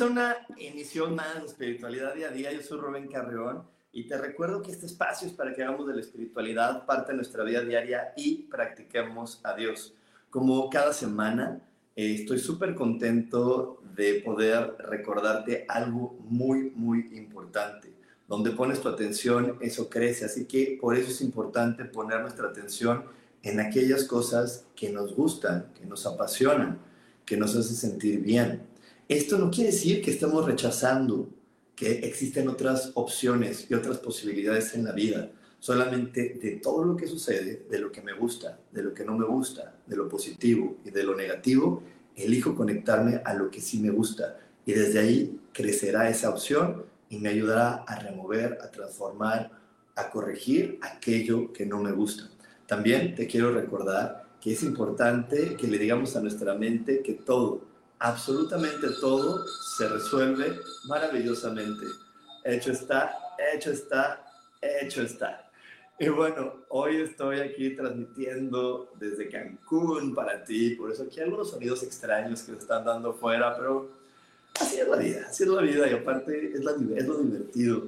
A una emisión más de Espiritualidad Día a Día. Yo soy Rubén Carreón y te recuerdo que este espacio es para que hagamos de la espiritualidad parte de nuestra vida diaria y practiquemos a Dios. Como cada semana, eh, estoy súper contento de poder recordarte algo muy, muy importante. Donde pones tu atención, eso crece. Así que por eso es importante poner nuestra atención en aquellas cosas que nos gustan, que nos apasionan, que nos hacen sentir bien esto no quiere decir que estemos rechazando que existen otras opciones y otras posibilidades en la vida. Solamente de todo lo que sucede, de lo que me gusta, de lo que no me gusta, de lo positivo y de lo negativo, elijo conectarme a lo que sí me gusta. Y desde ahí crecerá esa opción y me ayudará a remover, a transformar, a corregir aquello que no me gusta. También te quiero recordar que es importante que le digamos a nuestra mente que todo, absolutamente todo se resuelve maravillosamente. Hecho está, hecho está, hecho está. Y bueno, hoy estoy aquí transmitiendo desde Cancún para ti, por eso aquí hay algunos sonidos extraños que se están dando fuera, pero así es la vida, así es la vida y aparte es, la, es lo divertido.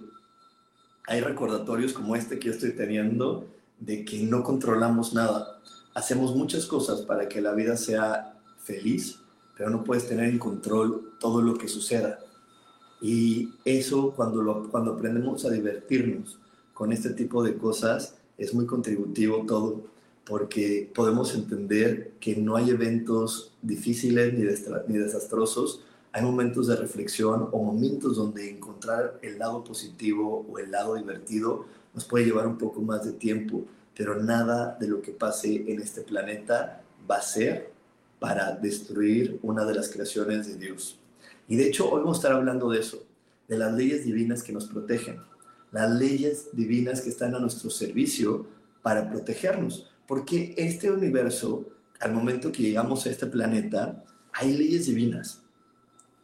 Hay recordatorios como este que yo estoy teniendo de que no controlamos nada. Hacemos muchas cosas para que la vida sea feliz, pero no puedes tener en control todo lo que suceda. Y eso cuando, cuando aprendemos a divertirnos con este tipo de cosas es muy contributivo todo, porque podemos entender que no hay eventos difíciles ni, ni desastrosos, hay momentos de reflexión o momentos donde encontrar el lado positivo o el lado divertido nos puede llevar un poco más de tiempo, pero nada de lo que pase en este planeta va a ser para destruir una de las creaciones de Dios. Y de hecho, hoy vamos a estar hablando de eso, de las leyes divinas que nos protegen, las leyes divinas que están a nuestro servicio para protegernos. Porque este universo, al momento que llegamos a este planeta, hay leyes divinas,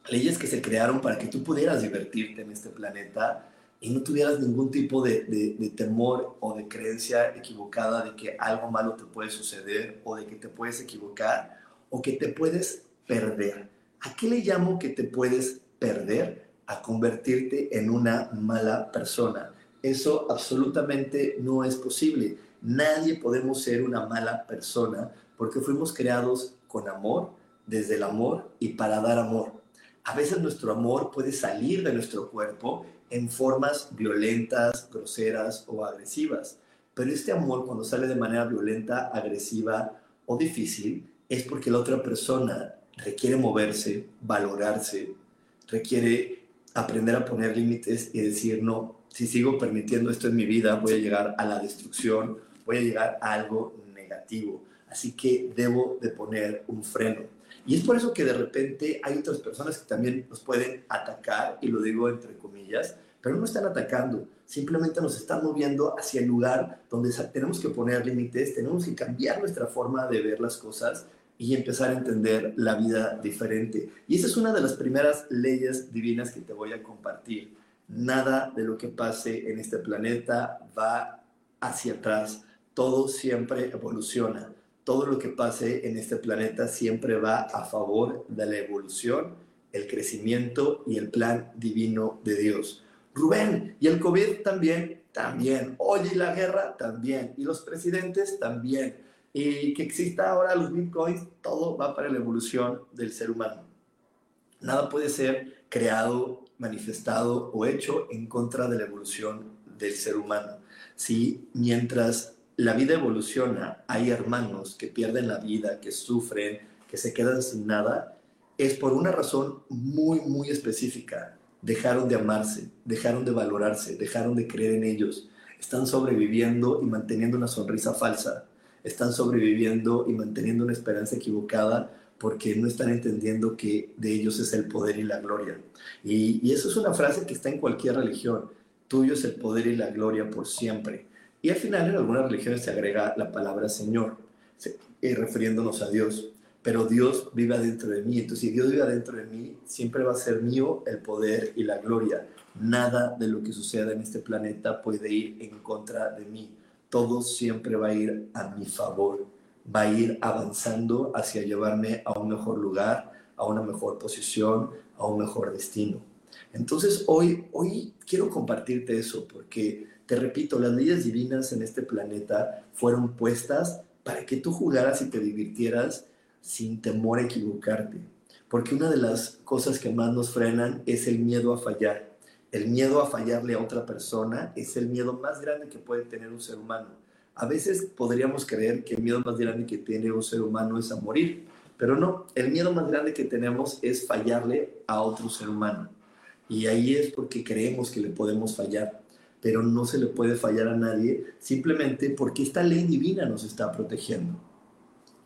leyes que se crearon para que tú pudieras divertirte en este planeta y no tuvieras ningún tipo de, de, temor o de creencia equivocada de que algo malo te puede suceder o de que te puedes equivocar o que te puedes perder. ¿A qué le llamo que te puedes perder? A convertirte en una mala persona. Eso absolutamente no es posible. Nadie podemos ser una mala persona porque fuimos creados con amor, desde el amor y para dar amor. A veces nuestro amor puede salir de nuestro cuerpo en formas violentas, groseras o agresivas. Pero este amor cuando sale de manera violenta, agresiva o difícil, es porque la otra persona requiere moverse, valorarse, requiere aprender a poner límites y decir, no, si sigo permitiendo esto en mi vida, voy a llegar a la destrucción, voy a llegar a algo negativo. Así que debo de poner un freno. Y es por eso que de repente hay otras personas que también nos pueden atacar, y lo digo entre comillas, pero no están atacando, simplemente nos están moviendo hacia el lugar donde tenemos que poner límites, tenemos que cambiar nuestra forma de ver las cosas y empezar a entender la vida diferente. Y esa es una de las primeras leyes divinas que te voy a compartir. Nada de lo que pase en este planeta va hacia atrás. Todo siempre evoluciona. Todo lo que pase en este planeta siempre va a favor de la evolución, el crecimiento y el plan divino de Dios. Rubén, y el COVID también, también. Oye, y la guerra también. Y los presidentes también y que exista ahora los bitcoins, todo va para la evolución del ser humano. Nada puede ser creado, manifestado o hecho en contra de la evolución del ser humano. ¿sí? Mientras la vida evoluciona, hay hermanos que pierden la vida, que sufren, que se quedan sin nada, es por una razón muy, muy específica. Dejaron de amarse, dejaron de valorarse, dejaron de creer en ellos. Están sobreviviendo y manteniendo una sonrisa falsa. Están sobreviviendo y manteniendo una esperanza equivocada porque no están entendiendo que de ellos es el poder y la gloria. Y, eso es una frase que está en cualquier religión. Tuyo es el poder y la gloria por siempre. Y al final en algunas religiones se agrega la palabra Señor, eh, refiriéndonos a Dios. Pero Dios vive dentro de mí. Entonces, si Dios vive dentro de mí, siempre va a ser mío el poder y la gloria. Nada de lo que suceda en este planeta puede ir en contra de mí. Todo siempre va a ir a mi favor. Va a ir avanzando hacia llevarme a un mejor lugar, a una mejor posición, a un mejor destino. Entonces, hoy, hoy quiero compartirte eso porque te repito, las leyes divinas en este planeta fueron puestas para que tú jugaras y te divirtieras sin temor a equivocarte. Porque una de las cosas que más nos frenan es el miedo a fallar. El miedo a fallarle a otra persona es el miedo más grande que puede tener un ser humano. A veces podríamos creer que el miedo más grande que tiene un ser humano es a morir, pero no, el miedo más grande que tenemos es fallarle a otro ser humano. Y ahí es porque creemos que le podemos fallar pero no se le puede fallar a nadie simplemente porque esta ley divina nos está protegiendo.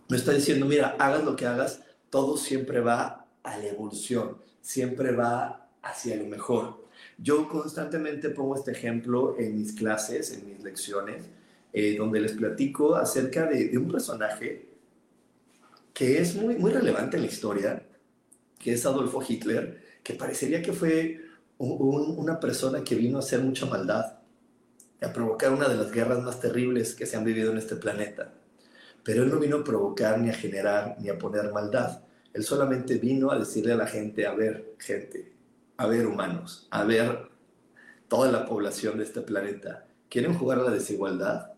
No está diciendo, mira, hagas lo que hagas, todo siempre va a la evolución, siempre va hacia lo mejor. Yo constantemente pongo este ejemplo en mis clases, en mis lecciones, eh, donde les platico acerca de, un personaje que es muy, muy relevante en la historia, que es Adolfo Hitler, que parecería que fue una persona que vino a hacer mucha maldad, a provocar una de las guerras más terribles que se han vivido en este planeta. Pero él no vino a provocar, ni a generar, ni a poner maldad. Él solamente vino a decirle a la gente, a ver, gente, a ver, humanos, a ver toda la población de este planeta. ¿Quieren jugar a la desigualdad?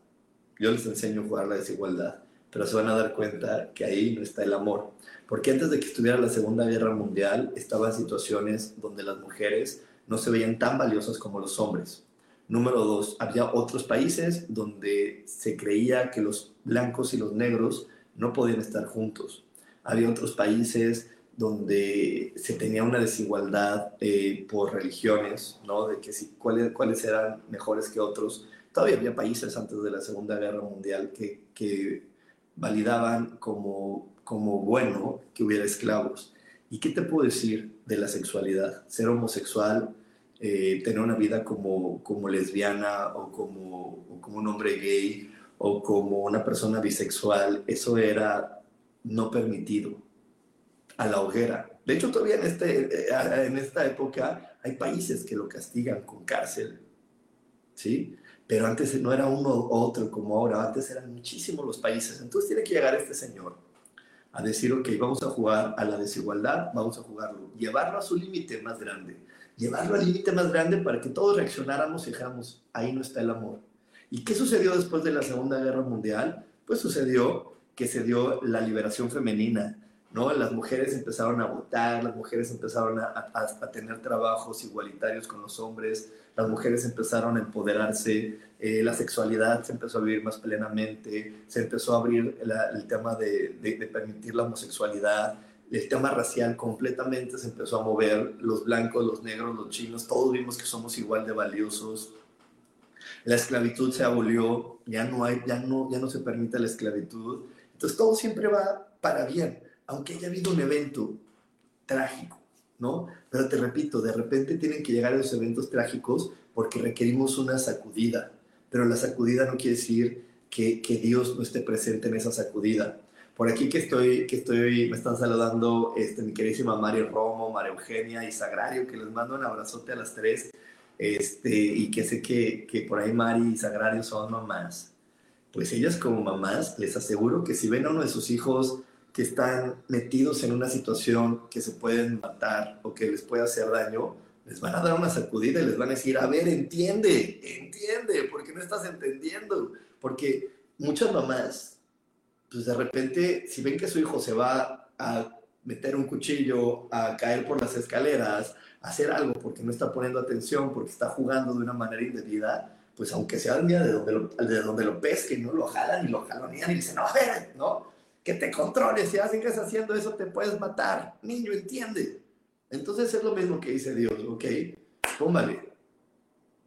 Yo les enseño a jugar a la desigualdad, pero se van a dar cuenta que ahí no está el amor. Porque antes de que estuviera la Segunda Guerra Mundial, estaban situaciones donde las mujeres no se veían tan valiosas como los hombres. Número dos, había otros países donde se creía que los blancos y los negros no podían estar juntos. Había otros países donde se tenía una desigualdad eh, por religiones, ¿no? De que si, cuáles, cuáles eran mejores que otros. Todavía había países antes de la Segunda Guerra Mundial que, que validaban como, como bueno que hubiera esclavos. ¿Y qué te puedo decir de la sexualidad? Ser homosexual, eh, tener una vida como, como lesbiana o como, como un hombre gay o como una persona bisexual, eso era no permitido a la hoguera. De hecho, todavía en, este, eh, en esta época hay países que lo castigan con cárcel, ¿sí? Pero antes no era uno u otro como ahora, antes eran muchísimos los países. Entonces tiene que llegar este señor a decir, ok, vamos a jugar a la desigualdad, vamos a jugarlo, llevarlo a su límite más grande, llevarlo al límite más grande para que todos reaccionáramos y dijéramos, ahí no está el amor. ¿Y qué sucedió después de la Segunda Guerra Mundial? Pues sucedió que se dio la liberación femenina, ¿no? Las mujeres empezaron a votar, las mujeres empezaron a, a, tener trabajos igualitarios con los hombres, las mujeres empezaron a empoderarse, eh, la sexualidad se empezó a vivir más plenamente, se empezó a abrir el tema de, de, permitir la homosexualidad, el tema racial completamente se empezó a mover, los blancos, los negros, los chinos, todos vimos que somos igual de valiosos. La esclavitud se abolió, ya no, hay, ya no, ya no se permite la esclavitud. Entonces todo siempre va para bien, aunque haya habido un evento trágico, ¿no? Pero te repito, de repente tienen que llegar esos eventos trágicos porque requerimos una sacudida, pero la sacudida no quiere decir que, que, Dios no esté presente en esa sacudida. Por aquí que estoy, que estoy, me están saludando este, mi queridísima Mario Romo, María Eugenia y Sagrario, que les mando un abrazote a las tres, este, y que sé que, que por ahí Mari y Sagrario son mamás. Pues ellas como mamás, les aseguro que si ven a uno de sus hijos que están metidos en una situación que se pueden matar o que les puede hacer daño, les van a dar una sacudida y les van a decir, a ver, entiende, entiende, porque no estás entendiendo. Porque muchas mamás, pues de repente, si ven que su hijo se va a meter un cuchillo, a caer por las escaleras, a hacer algo porque no está poniendo atención, porque está jugando de una manera indebida, pues aunque sea el día de donde lo, de donde lo pesquen, ¿no? Lo jalan y lo jalonean y dicen, no, a ver, ¿no? Que te controles, si sigas haciendo eso te puedes matar. Niño, entiende. Entonces es lo mismo que dice Dios, ¿ok? Póngale.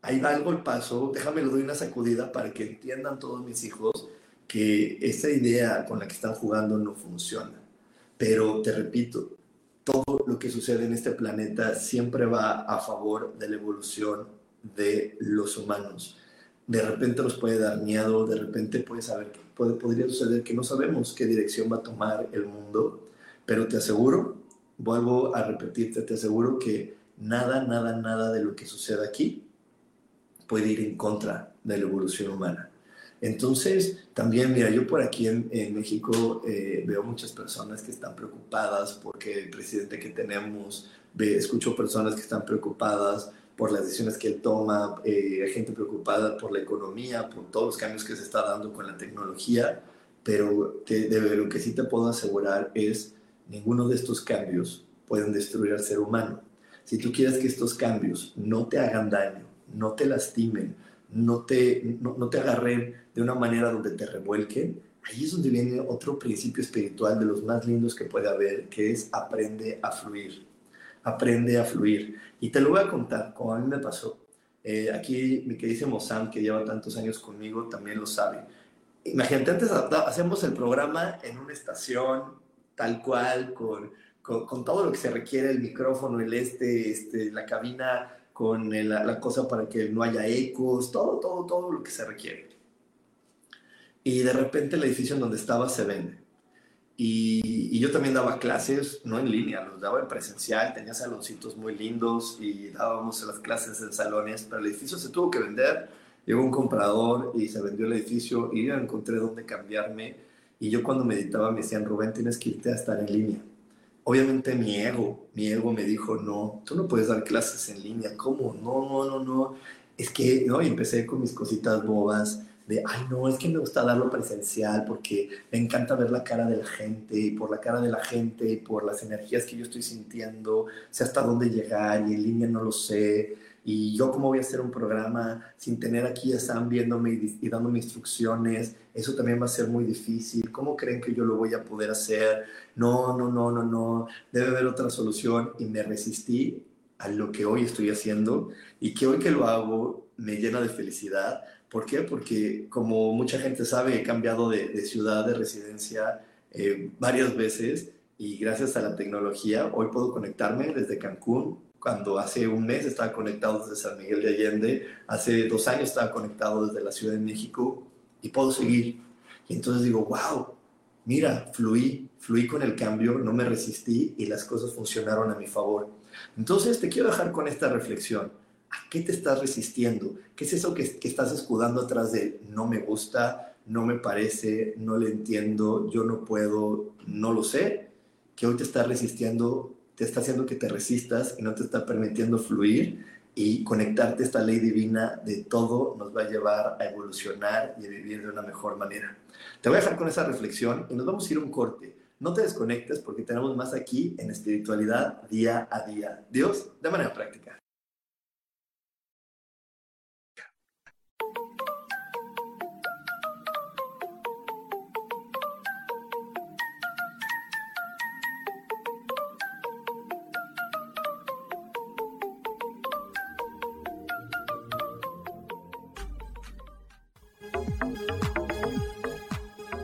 Ahí va el paso, déjame le doy una sacudida para que entiendan todos mis hijos que esta idea con la que están jugando no funciona. Pero te repito, todo lo que sucede en este planeta siempre va a favor de la evolución de los humanos. De repente nos puede dar miedo, de repente puede saber, puede, podría suceder que no sabemos qué dirección va a tomar el mundo, pero te aseguro, vuelvo a repetirte, te aseguro que nada, nada, nada de lo que sucede aquí puede ir en contra de la evolución humana. Entonces, también, mira, yo por aquí en, México eh, veo muchas personas que están preocupadas porque el presidente que tenemos, ve, escucho personas que están preocupadas por las decisiones que él toma, eh, gente preocupada por la economía, por todos los cambios que se está dando con la tecnología, pero de, lo que sí te puedo asegurar es ninguno de estos cambios pueden destruir al ser humano. Si tú quieres que estos cambios no te hagan daño, no te lastimen, no te, no, te agarren de una manera donde te revuelquen, ahí es donde viene otro principio espiritual de los más lindos que puede haber, que es aprende a fluir. Aprende a fluir. Y te lo voy a contar, como a mí me pasó. Eh, aquí mi queridísimo Sam, que lleva tantos años conmigo, también lo sabe. Imagínate, antes hacemos el programa en una estación, tal cual, con, con, todo lo que se requiere, el micrófono, el este, este la cabina con la, cosa para que no haya ecos, todo, todo, todo lo que se requiere. Y de repente el edificio en donde estaba se vende. Y, yo también daba clases, no en línea, los daba en presencial, tenía saloncitos muy lindos y dábamos las clases en salones, pero el edificio se tuvo que vender. Llegó un comprador y se vendió el edificio y yo encontré dónde cambiarme. Y yo cuando meditaba me decían, Rubén, tienes que irte a estar en línea obviamente mi ego, mi ego me dijo, no, tú no puedes dar clases en línea, ¿cómo? No, no, no, no. Es que, ¿no? Y empecé con mis cositas bobas de, ay, no, es que me gusta darlo presencial porque me encanta ver la cara de la gente y por la cara de la gente y por las energías que yo estoy sintiendo, sé hasta dónde llegar y en línea no lo sé. Y yo cómo voy a hacer un programa sin tener aquí a Sam viéndome y, y dándome instrucciones, eso también va a ser muy difícil. ¿Cómo creen que yo lo voy a poder hacer? No, no, no, no, no, debe haber otra solución. Y me resistí a lo que hoy estoy haciendo y que hoy que lo hago me llena de felicidad. ¿Por qué? Porque como mucha gente sabe, he cambiado de, ciudad, de residencia eh, varias veces y gracias a la tecnología hoy puedo conectarme desde Cancún cuando hace un mes estaba conectado desde San Miguel de Allende, hace dos años estaba conectado desde la Ciudad de México y puedo seguir. Y entonces digo, wow, mira, fluí, fluí con el cambio, no me resistí y las cosas funcionaron a mi favor. Entonces te quiero dejar con esta reflexión. ¿A qué te estás resistiendo? ¿Qué es eso que, estás escudando atrás de no me gusta, no me parece, no le entiendo, yo no puedo, no lo sé? Que hoy te está resistiendo te está haciendo que te resistas y no te está permitiendo fluir y conectarte a esta ley divina de todo nos va a llevar a evolucionar y a vivir de una mejor manera. Te voy a dejar con esa reflexión y nos vamos a ir a un corte. No te desconectes porque tenemos más aquí en espiritualidad día a día. Dios, de manera práctica.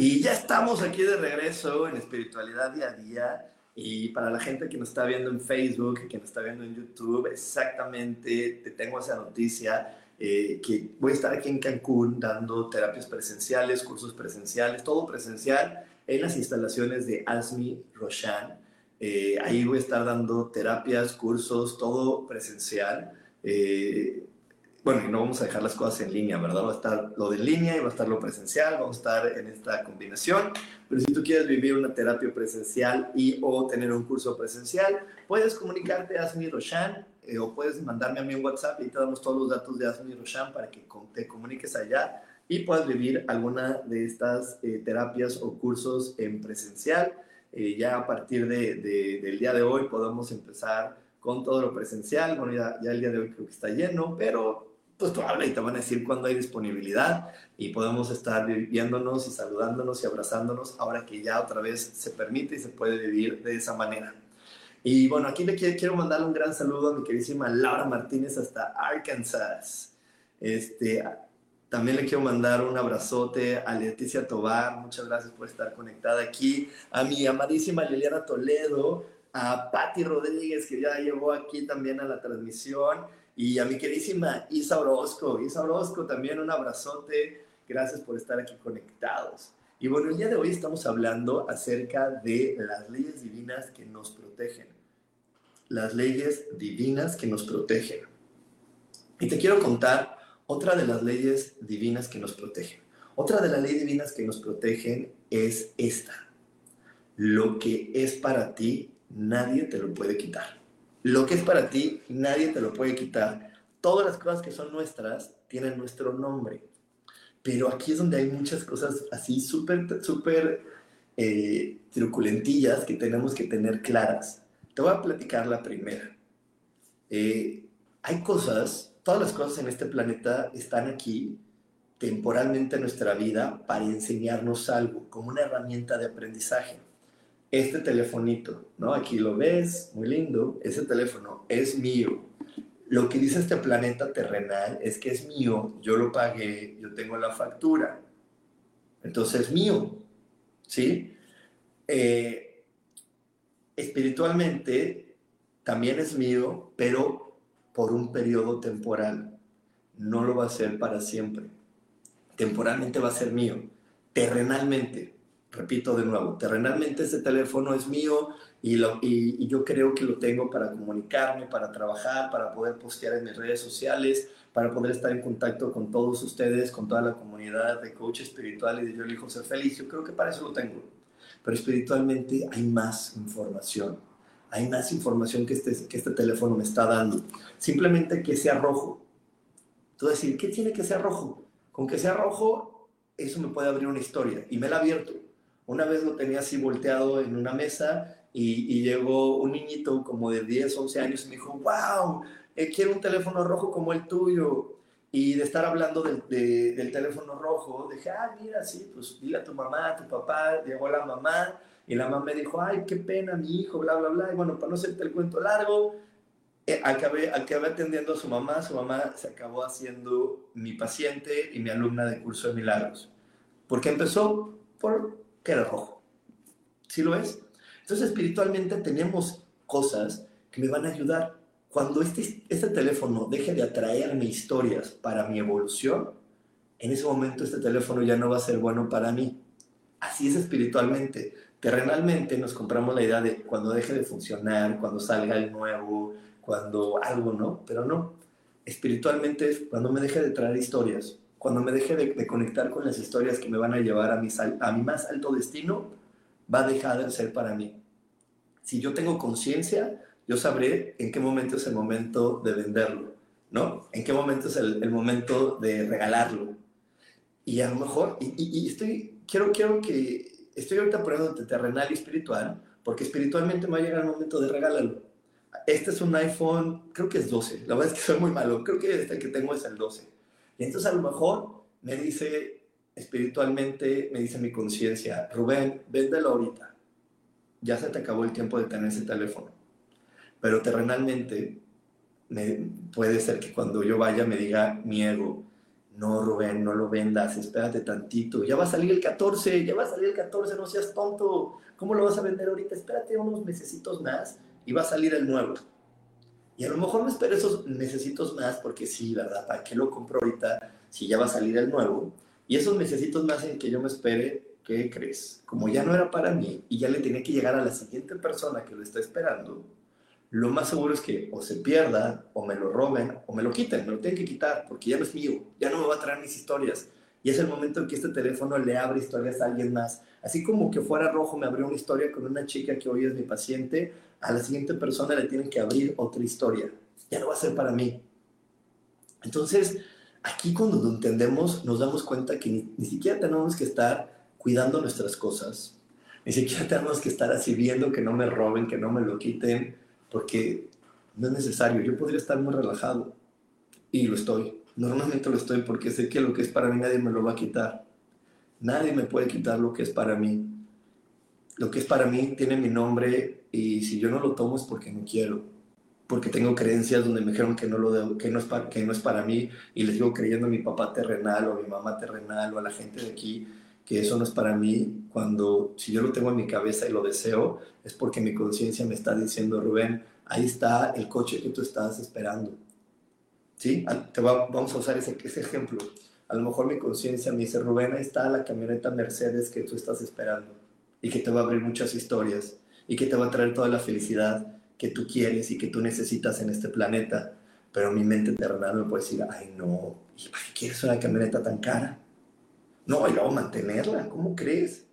Y ya estamos aquí de regreso en espiritualidad día a día. Y para la gente que nos está viendo en Facebook, que nos está viendo en YouTube, exactamente te tengo esa noticia. Eh, que voy a estar aquí en Cancún dando terapias presenciales, cursos presenciales, todo presencial en las instalaciones de Asmi Roshan. Eh, ahí voy a estar dando terapias, cursos, todo presencial. Eh, bueno, y no vamos a dejar las cosas en línea, ¿verdad? Va a estar lo de línea y va a estar lo presencial, vamos a estar en esta combinación. Pero si tú quieres vivir una terapia presencial y o tener un curso presencial, puedes comunicarte a Asmi Roshan eh, o puedes mandarme a mí un WhatsApp y te damos todos los datos de Asmi Roshan para que te comuniques allá y puedas vivir alguna de estas eh, terapias o cursos en presencial. Eh, ya a partir de, del día de hoy podemos empezar con todo lo presencial. Bueno, ya, ya el día de hoy creo que está lleno, pero pues tú habla y te van a decir cuándo hay disponibilidad y podemos estar viéndonos y saludándonos y abrazándonos ahora que ya otra vez se permite y se puede vivir de esa manera. Y bueno, aquí le quiero, mandarle un gran saludo a mi queridísima Laura Martínez hasta Arkansas. Este, también le quiero mandar un abrazote a Leticia Tobar, muchas gracias por estar conectada aquí, a mi amadísima Liliana Toledo, a Patti Rodríguez que ya llegó aquí también a la transmisión y a mi queridísima Isa Orozco. Isa Orozco, también un abrazote. Gracias por estar aquí conectados. Y bueno, el día de hoy estamos hablando acerca de las leyes divinas que nos protegen. Las leyes divinas que nos protegen. Y te quiero contar otra de las leyes divinas que nos protegen. Otra de las leyes divinas que nos protegen es esta. Lo que es para ti, nadie te lo puede quitar. Lo que es para ti, nadie te lo puede quitar. Todas las cosas que son nuestras tienen nuestro nombre. Pero aquí es donde hay muchas cosas así súper, súper eh, truculentillas que tenemos que tener claras. Te voy a platicar la primera. Eh, hay cosas, todas las cosas en este planeta están aquí temporalmente en nuestra vida para enseñarnos algo, como una herramienta de aprendizaje este telefonito, ¿no? Aquí lo ves, muy lindo, ese teléfono es mío. Lo que dice este planeta terrenal es que es mío, yo lo pagué, yo tengo la factura. Entonces es mío, ¿sí? Eh, espiritualmente también es mío, pero por un periodo temporal. No lo va a ser para siempre. Temporalmente va a ser mío. Terrenalmente repito de nuevo, terrenalmente ese teléfono es mío y, yo creo que lo tengo para comunicarme, para trabajar, para poder postear en mis redes sociales, para poder estar en contacto con todos ustedes, con toda la comunidad de coach espiritual y de Yo elijo ser feliz. Yo creo que para eso lo tengo. Pero espiritualmente hay más información. Hay más información que este, que este teléfono me está dando. Simplemente que sea rojo. Tú decir, ¿qué tiene que ser rojo? Con que sea rojo, eso me puede abrir una historia. Y me la abierto una vez lo tenía así volteado en una mesa y, llegó un niñito como de 10, 11 años y me dijo, wow, eh, quiero un teléfono rojo como el tuyo. Y de estar hablando del, teléfono rojo, dije, ah, mira, sí, pues dile a tu mamá, a tu papá, llegó la mamá y la mamá me dijo, ay, qué pena, mi hijo, bla, bla, bla. Y bueno, para no hacerte el cuento largo, eh, acabé, acabé atendiendo a su mamá, su mamá se acabó haciendo mi paciente y mi alumna de curso de milagros. Porque empezó por que era rojo. ¿Sí lo es? Entonces, espiritualmente tenemos cosas que me van a ayudar. Cuando este, este teléfono deje de atraerme historias para mi evolución, en ese momento este teléfono ya no va a ser bueno para mí. Así es espiritualmente. Terrenalmente nos compramos la idea de cuando deje de funcionar, cuando salga el nuevo, cuando algo, ¿no? Pero no. Espiritualmente es cuando me deje de traer historias, cuando me deje de, conectar con las historias que me van a llevar a mi, a mi más alto destino, va a dejar de ser para mí. Si yo tengo conciencia, yo sabré en qué momento es el momento de venderlo, ¿no? En qué momento es el, el momento de regalarlo. Y a lo mejor, y, estoy, quiero, quiero que estoy ahorita poniendo entre terrenal y espiritual, porque espiritualmente me va a llegar el momento de regalarlo. Este es un iPhone, creo que es 12, la verdad es que soy muy malo, creo que este que tengo es el 12. Y entonces a lo mejor me dice espiritualmente, me dice mi conciencia, Rubén, véndelo ahorita, ya se te acabó el tiempo de tener ese teléfono. Pero terrenalmente me, puede ser que cuando yo vaya me diga mi ego, no, Rubén, no lo vendas, espérate tantito. Ya va a salir el 14, ya va a salir el 14, no seas tonto. ¿Cómo lo vas a vender ahorita? Espérate unos mesecitos más y va a salir el nuevo. Y a lo mejor me espero esos necesitos más porque sí, ¿verdad? ¿Para qué lo compro ahorita si ya va a salir el nuevo? Y esos necesitos más en que yo me espere, ¿qué crees? Como ya no era para mí y ya le tenía que llegar a la siguiente persona que lo está esperando, lo más seguro es que o se pierda, o me lo roben, o me lo quiten, me lo tienen que quitar, porque ya no es mío, ya no me va a traer mis historias. Y es el momento en que este teléfono le abre historias a alguien más. Así como que fuera rojo me abrió una historia con una chica que hoy es mi paciente, a la siguiente persona le tienen que abrir otra historia. Ya no va a ser para mí. Entonces, aquí cuando lo entendemos, nos damos cuenta que ni, ni siquiera tenemos que estar cuidando nuestras cosas, ni siquiera tenemos que estar así viendo que no me roben, que no me lo quiten, porque no es necesario. Yo podría estar muy relajado y lo estoy. Normalmente lo estoy porque sé que lo que es para mí nadie me lo va a quitar. Nadie me puede quitar lo que es para mí. Lo que es para mí tiene mi nombre y si yo no lo tomo es porque no quiero. Porque tengo creencias donde me dijeron que no, lo debo, que no, es para, mí y les sigo creyendo a mi papá terrenal o a mi mamá terrenal o a la gente de aquí que eso no es para mí, cuando si yo lo tengo en mi cabeza y lo deseo, es porque mi conciencia me está diciendo, Rubén, ahí está el coche que tú estás esperando. ¿Sí? Te vamos a usar ese, ese ejemplo. A lo mejor mi conciencia me dice, Rubén, ahí está la camioneta Mercedes que tú estás esperando y que te va a abrir muchas historias y que te va a traer toda la felicidad que tú quieres y que tú necesitas en este planeta. Pero mi mente terrenal me puede decir, ay no, ¿y para qué quieres una camioneta tan cara? No, y luego mantenerla, ¿cómo crees?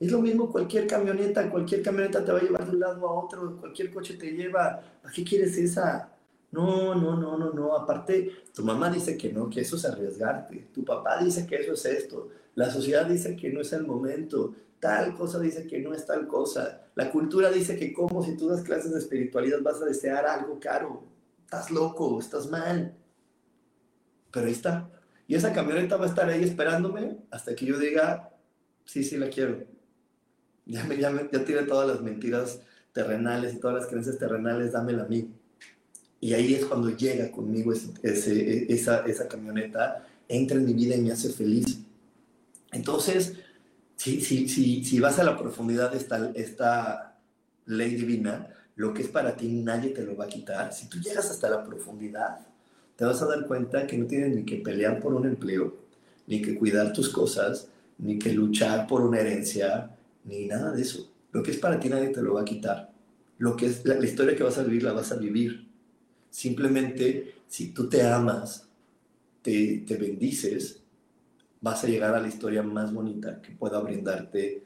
Es lo mismo cualquier camioneta, cualquier camioneta te va a llevar de un lado a otro, cualquier coche te lleva, ¿para qué quieres esa? No, no, no, no, no. Aparte, tu mamá dice que no, que eso es arriesgarte. Tu papá dice que eso es esto. La sociedad dice que no es el momento. Tal cosa dice que no es tal cosa. La cultura dice que como si tú das clases de espiritualidad vas a desear algo caro. Estás loco, estás mal. Pero ahí está. Y esa camioneta va a estar ahí esperándome hasta que yo diga, sí, sí la quiero. Ya, me, ya, ya tiene todas las mentiras terrenales y todas las creencias terrenales, dámela a mí. Y ahí es cuando llega conmigo ese, esa, esa camioneta, entra en mi vida y me hace feliz. Entonces, si, si, si, si vas a la profundidad de esta, ley divina, lo que es para ti nadie te lo va a quitar. Si tú llegas hasta la profundidad, te vas a dar cuenta que no tienes ni que pelear por un empleo, ni que cuidar tus cosas, ni que luchar por una herencia, ni nada de eso. Lo que es para ti nadie te lo va a quitar. Lo que es la, historia que vas a vivir la vas a vivir. Simplemente si tú te amas, te bendices, vas a llegar a la historia más bonita que pueda brindarte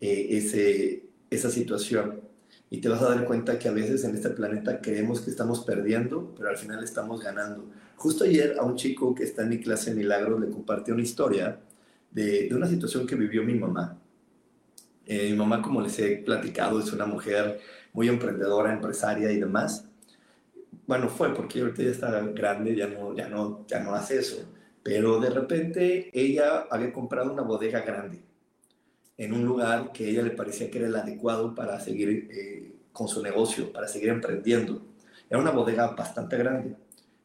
eh, ese, esa situación y te vas a dar cuenta que a veces en este planeta creemos que estamos perdiendo, pero al final estamos ganando. Justo ayer a un chico que está en mi clase de milagros le compartí una historia de, de una situación que vivió mi mamá. Eh, mi mamá, como les he platicado, es una mujer muy emprendedora, empresaria y demás. Bueno, fue porque ahorita ya está grande, ya no, ya, no, ya no hace eso. Pero de repente ella había comprado una bodega grande en un lugar que a ella le parecía que era el adecuado para seguir eh, con su negocio, para seguir emprendiendo. Era una bodega bastante grande.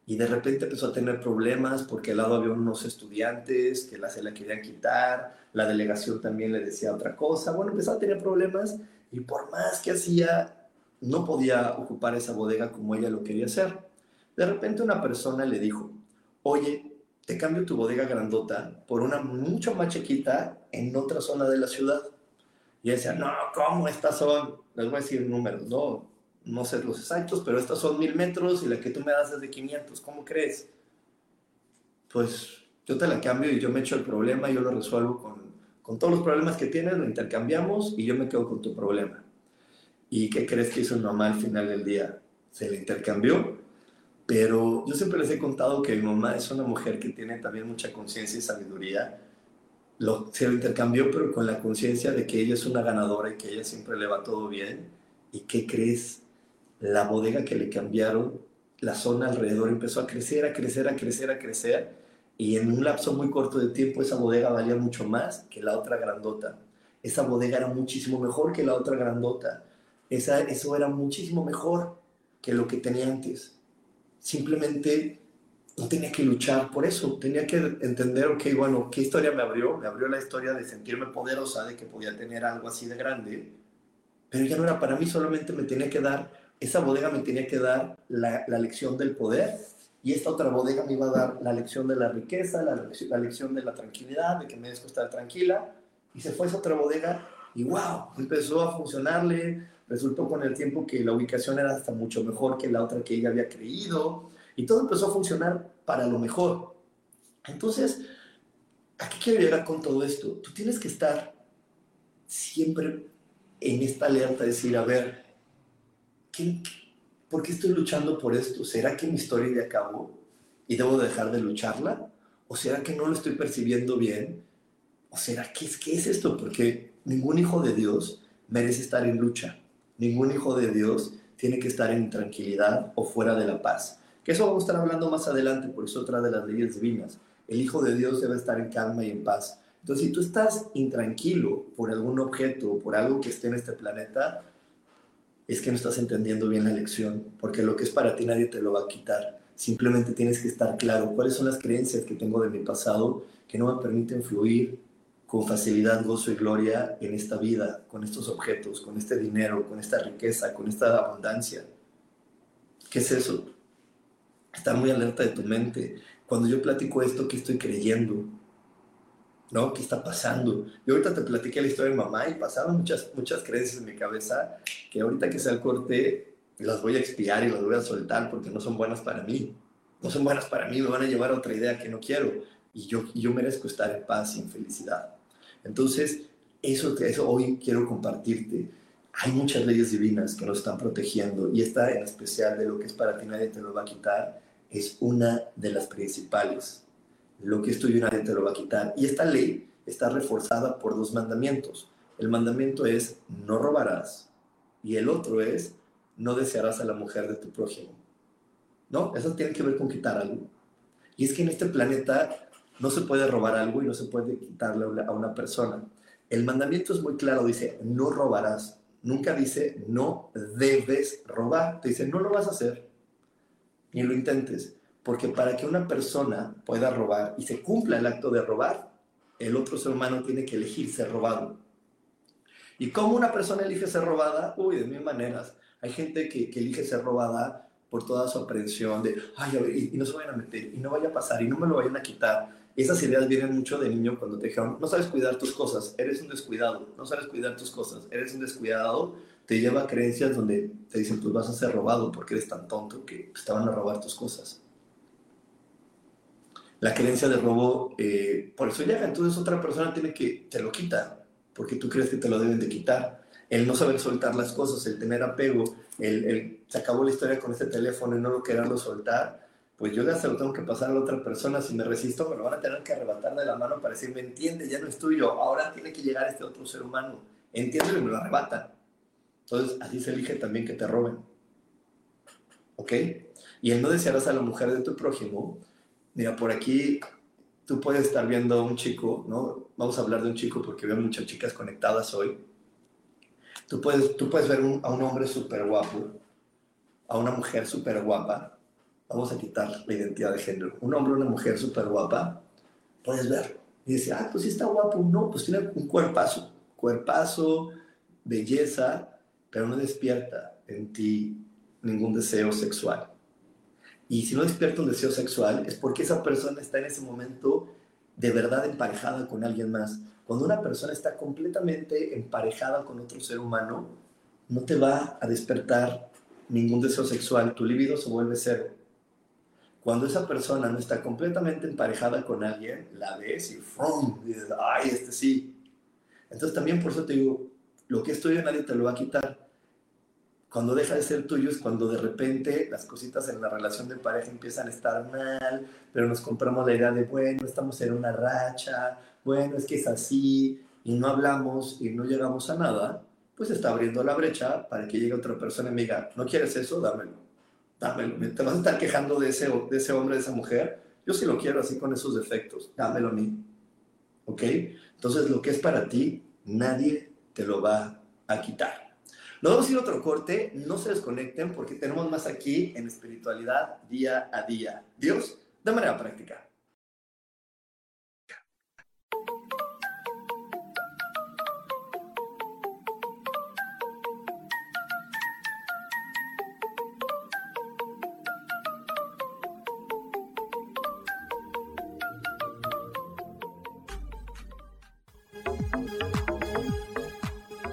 y de repente empezó a tener problemas porque al lado había unos estudiantes que la, se la querían quitar, la delegación también le decía otra cosa, bueno, empezó a tener problemas y por más que hacía, no podía ocupar esa bodega como ella lo quería hacer. De repente una persona le dijo, oye, te cambio tu bodega grandota por una mucho más chiquita en otra zona de la ciudad. Y decía, no, ¿cómo estas son? Les voy a decir números, no, no sé los exactos, pero estas son mil metros y la que tú me das es de 500, ¿cómo crees? Pues yo te la cambio y yo me echo el problema, yo lo resuelvo con, con todos los problemas que tienes, lo intercambiamos y yo me quedo con tu problema. ¿Y qué crees que hizo mamá al final del día? Se le intercambió, pero yo siempre les he contado que mi mamá es una mujer que tiene también mucha conciencia y sabiduría. Lo, se lo intercambió, pero con la conciencia de que ella es una ganadora y que ella siempre le va todo bien. ¿Y qué crees? la bodega que le cambiaron, la zona alrededor empezó a crecer, a crecer, a crecer, a crecer, y en un lapso muy corto de tiempo esa bodega valía mucho más que la otra grandota. Esa bodega era muchísimo mejor que la otra grandota. Esa, eso era muchísimo mejor que lo que tenía antes. Simplemente no tenía que luchar por eso, tenía que entender, ok, bueno, ¿qué historia me abrió? Me abrió la historia de sentirme poderosa, de que podía tener algo así de grande, pero ya no era para mí, solamente me tenía que dar esa bodega me tenía que dar la, lección del poder y esta otra bodega me iba a dar la lección de la riqueza, la, la lección de la tranquilidad, de que me dejo estar tranquila. Y se fue esa otra bodega y wow, empezó a funcionarle. Resultó con el tiempo que la ubicación era hasta mucho mejor que la otra que ella había creído. Y todo empezó a funcionar para lo mejor. Entonces, ¿a qué quiero llegar con todo esto? Tú tienes que estar siempre en esta alerta, decir, a ver, ¿por qué estoy luchando por esto? ¿Será que mi historia ya acabó y debo dejar de lucharla? ¿O será que no lo estoy percibiendo bien? ¿O será que es, qué es esto? Porque ningún hijo de Dios merece estar en lucha. Ningún hijo de Dios tiene que estar en tranquilidad o fuera de la paz. Que eso vamos a estar hablando más adelante, porque es otra de las leyes divinas. El hijo de Dios debe estar en calma y en paz. Entonces, si tú estás intranquilo por algún objeto o por algo que esté en este planeta, es que no estás entendiendo bien la lección, porque lo que es para ti nadie te lo va a quitar. Simplemente tienes que estar claro cuáles son las creencias que tengo de mi pasado que no me permiten fluir con facilidad, gozo y gloria en esta vida, con estos objetos, con este dinero, con esta riqueza, con esta abundancia. ¿Qué es eso? Estar muy alerta de tu mente. Cuando yo platico esto, ¿qué estoy creyendo? ¿no? ¿Qué está pasando? Yo ahorita te platiqué la historia de mamá y pasaron muchas, muchas creencias en mi cabeza que ahorita que sea el corte las voy a expiar y las voy a soltar porque no son buenas para mí. No son buenas para mí, me van a llevar a otra idea que no quiero. Y yo, yo merezco estar en paz y en felicidad. Entonces, eso, eso hoy quiero compartirte. Hay muchas leyes divinas que nos están protegiendo y esta en especial de lo que es para ti nadie te lo va a quitar es una de las principales lo que es tuyo nadie te lo va a quitar. Y esta ley está reforzada por dos mandamientos. El mandamiento es no robarás y el otro es no desearás a la mujer de tu prójimo. ¿No? Eso tiene que ver con quitar algo. Y es que en este planeta no se puede robar algo y no se puede quitarle a una persona. El mandamiento es muy claro, dice, no robarás. Nunca dice, no debes robar. Te dice, no lo vas a hacer. Ni lo intentes. Porque para que una persona pueda robar y se cumpla el acto de robar, el otro ser humano tiene que elegir ser robado. ¿Y cómo una persona elige ser robada? Uy, de mil maneras. Hay gente que, elige ser robada por toda su aprensión de, ay, y, no se vayan a meter, y no vaya a pasar, y no me lo vayan a quitar. Esas ideas vienen mucho de niño cuando te dijeron, no sabes cuidar tus cosas, eres un descuidado, no sabes cuidar tus cosas, eres un descuidado, te lleva a creencias donde te dicen, pues vas a ser robado porque eres tan tonto que te van a robar tus cosas la creencia de robo, eh, por eso llega. Entonces otra persona tiene que, te lo quita, porque tú crees que te lo deben de quitar. El no saber soltar las cosas, el tener apego, el, se acabó la historia con este teléfono y no lo quererlo soltar, pues yo ya se lo tengo que pasar a la otra persona. Si me resisto, me lo van a tener que arrebatar de la mano para decir, me entiende, ya no es tuyo, ahora tiene que llegar este otro ser humano. Entiende y me lo arrebatan. Entonces, así se elige también que te roben. ¿Ok? Y el no desearás a la mujer de tu prójimo, Mira, por aquí tú puedes estar viendo a un chico, ¿no? Vamos a hablar de un chico porque veo muchas chicas conectadas hoy. Tú puedes, tú puedes ver a un hombre súper guapo, a una mujer súper guapa, vamos a quitar la identidad de género. Un hombre o una mujer súper guapa, puedes ver. Y dice, ah, pues sí está guapo. No, pues tiene un cuerpazo. Cuerpazo, belleza, pero no despierta en ti ningún deseo sexual. Y si no despierta un deseo sexual, es porque esa persona está en ese momento de verdad emparejada con alguien más. Cuando una persona está completamente emparejada con otro ser humano, no te va a despertar ningún deseo sexual, tu libido se vuelve cero. Cuando esa persona no está completamente emparejada con alguien, la ves y ¡fum! dices, ¡ay, este sí! Entonces también por eso te digo, lo que es tuyo nadie te lo va a quitar. Cuando deja de ser tuyo es cuando de repente las cositas en la relación de pareja empiezan a estar mal, pero nos compramos la idea de, bueno, estamos en una racha, bueno, es que es así, y no hablamos y no llegamos a nada, pues está abriendo la brecha para que llegue otra persona y diga, ¿no quieres eso? Dámelo, dámelo. ¿Te vas a estar quejando de ese, de ese hombre, de esa mujer? Yo sí lo quiero así con esos defectos, dámelo a mí. ¿Ok? Entonces lo que es para ti, nadie te lo va a quitar. Nos vamos a ir a otro corte, no se desconecten porque tenemos más aquí en espiritualidad día a día. Dios, de manera práctica.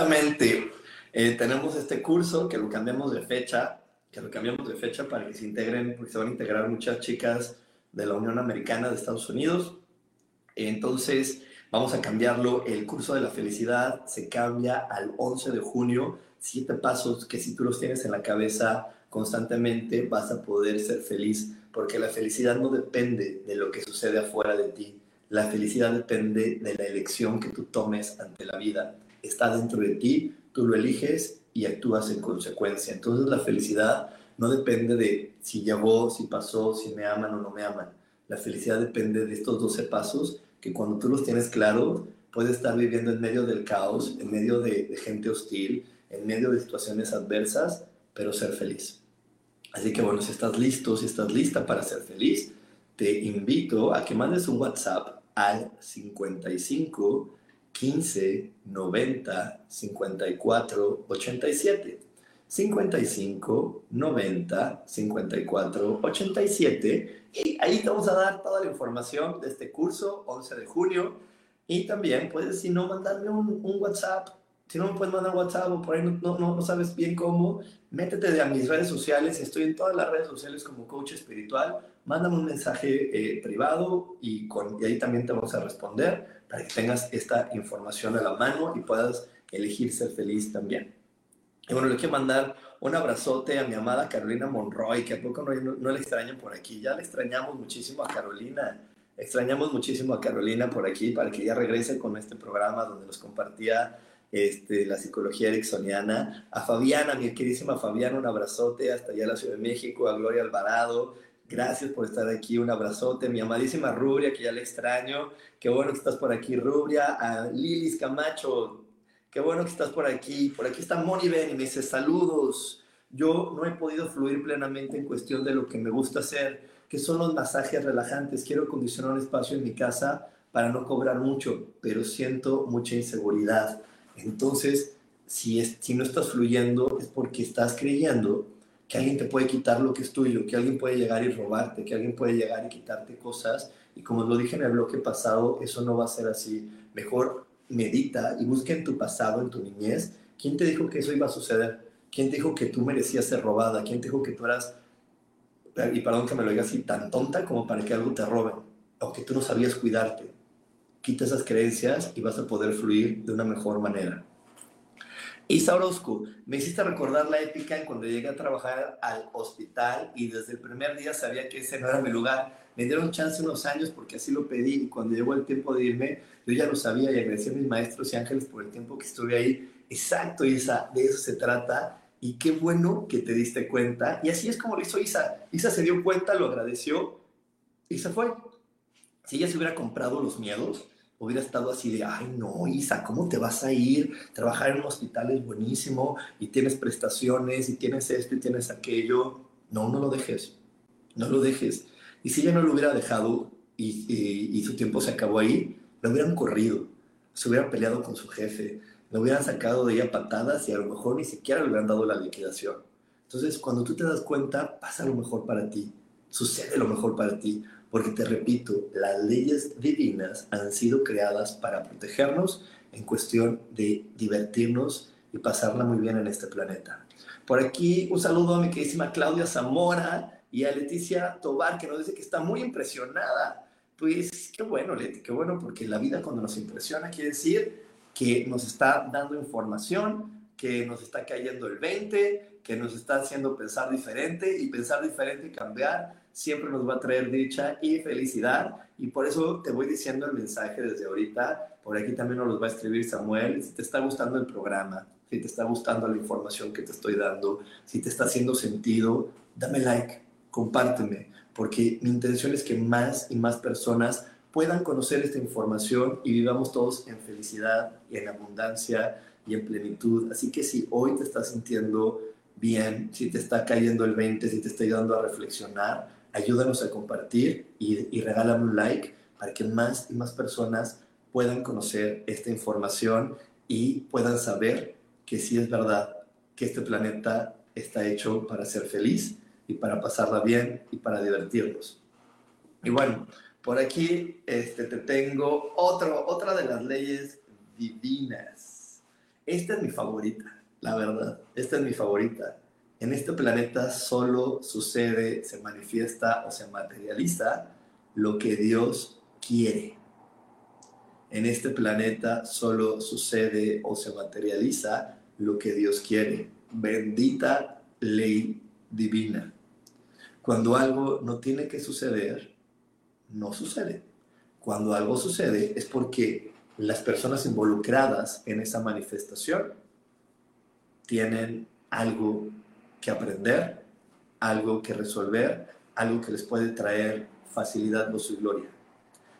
Exactamente. Eh, tenemos este curso que lo cambiamos de fecha, que lo cambiamos de fecha para que se integren, porque se van a integrar muchas chicas de la Unión Americana de Estados Unidos. Entonces, vamos a cambiarlo. El curso de la felicidad se cambia al 11 de junio. Siete pasos que si tú los tienes en la cabeza constantemente vas a poder ser feliz, porque la felicidad no depende de lo que sucede afuera de ti. La felicidad depende de la elección que tú tomes ante la vida está dentro de ti, tú lo eliges y actúas en consecuencia. Entonces la felicidad no depende de si llegó, si pasó, si me aman o no me aman. La felicidad depende de estos 12 pasos que cuando tú los tienes claros, puedes estar viviendo en medio del caos, en medio de, de gente hostil, en medio de situaciones adversas, pero ser feliz. Así que bueno, si estás listo, si estás lista para ser feliz, te invito a que mandes un WhatsApp al 55 15 90 54 87. 55 90 54 87 y ahí te vamos a dar toda la información de este curso 11 de junio Y también puedes, si no, mandarme un, un WhatsApp. Si no me puedes mandar WhatsApp o por ahí no, no, no, sabes bien cómo, métete a mis redes sociales. Estoy en todas las redes sociales como coach espiritual. Mándame un mensaje eh, privado y, con, y ahí también te vamos a responder para que tengas esta información a la mano y puedas elegir ser feliz también. Y bueno, le quiero mandar un abrazote a mi amada Carolina Monroy, que a poco no, no, la extrañan por aquí. Ya le extrañamos muchísimo a Carolina. Extrañamos muchísimo a Carolina por aquí para que ya regrese con este programa donde nos compartía este, la psicología ericksoniana. A Fabiana, mi queridísima Fabiana, un abrazote hasta allá en la Ciudad de México. A Gloria Alvarado, gracias por estar aquí. Un abrazote. Mi amadísima Rubria, que ya le extraño. Qué bueno que estás por aquí, Rubria. A Lilis Camacho, Qué bueno que estás por aquí. Por aquí está Moni Ben y me dice saludos. Yo no he podido fluir plenamente en cuestión de lo que me gusta hacer, que son los masajes relajantes. Quiero condicionar un espacio en mi casa para no cobrar mucho, pero siento mucha inseguridad. Entonces, si, es, si no estás fluyendo es porque estás creyendo que alguien te puede quitar lo que es tuyo, que alguien puede llegar y robarte, que alguien puede llegar y quitarte cosas. Y como lo dije en el bloque pasado, eso no va a ser así. Mejor medita y busca en tu pasado, en tu niñez, ¿quién te dijo que eso iba a suceder? ¿Quién te dijo que tú merecías ser robada? ¿Quién te dijo que tú eras, y perdón que me lo diga así, tan tonta como para que algo te roben? O que tú no sabías cuidarte. Quita esas creencias y vas a poder fluir de una mejor manera. Isa Orozco, me hiciste recordar la épica en cuando llegué a trabajar al hospital y desde el primer día sabía que ese no era mi lugar me dieron chance unos años porque así lo pedí y cuando llegó el tiempo de irme, yo ya lo sabía y agradecí a mis maestros y ángeles por el tiempo que estuve ahí. Exacto, Isa, de eso se trata y qué bueno que te diste cuenta. Y así es como lo hizo Isa. Isa se dio cuenta, lo agradeció y se fue. Si ella se hubiera comprado los miedos, hubiera estado así de, ay no, Isa, ¿cómo te vas a ir? Trabajar en un hospital es buenísimo y tienes prestaciones y tienes esto y tienes aquello. No, no lo dejes, no lo dejes. Y si ella no lo hubiera dejado y, su tiempo se acabó ahí, lo hubieran corrido, se hubieran peleado con su jefe, lo hubieran sacado de ella patadas y a lo mejor ni siquiera le hubieran dado la liquidación. Entonces, cuando tú te das cuenta, pasa lo mejor para ti, sucede lo mejor para ti, porque te repito, las leyes divinas han sido creadas para protegernos en cuestión de divertirnos y pasarla muy bien en este planeta. Por aquí un saludo a mi queridísima Claudia Zamora, y a Leticia Tobar, que nos dice que está muy impresionada. Pues qué bueno, Leti, qué bueno, porque la vida cuando nos impresiona quiere decir que nos está dando información, que nos está cayendo el 20, que nos está haciendo pensar diferente y pensar diferente y cambiar siempre nos va a traer dicha y felicidad. Y por eso te voy diciendo el mensaje desde ahorita. Por aquí también nos los va a escribir Samuel. Si te está gustando el programa, si te está gustando la información que te estoy dando, si te está haciendo sentido, dame like compárteme, porque mi intención es que más y más personas puedan conocer esta información y vivamos todos en felicidad y en abundancia y en plenitud. Así que si hoy te estás sintiendo bien, si te está cayendo el 20, si te está ayudando a reflexionar, ayúdanos a compartir y, y regálame un like para que más y más personas puedan conocer esta información y puedan saber que sí es verdad que este planeta está hecho para ser feliz y para pasarla bien y para divertirnos. Y bueno, por aquí este, te tengo otro, otra de las leyes divinas. Esta es mi favorita, la verdad. Esta es mi favorita. En este planeta solo sucede, se manifiesta o se materializa lo que Dios quiere. En este planeta solo sucede o se materializa lo que Dios quiere. Bendita ley divina. Cuando algo no tiene que suceder, no sucede. Cuando algo sucede es porque las personas involucradas en esa manifestación tienen algo que aprender, algo que resolver, algo que les puede traer facilidad, gozo y gloria,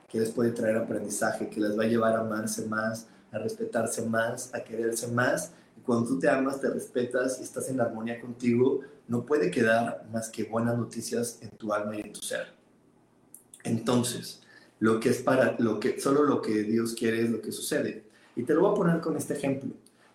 que les puede traer aprendizaje, que les va a llevar a amarse más, a respetarse más, a quererse más. Y cuando tú te amas, te respetas y estás en armonía contigo, no puede quedar más que buenas noticias en tu alma y en tu ser. Entonces, lo que es para lo que solo lo que Dios quiere es lo que sucede. Y te lo voy a poner con este ejemplo.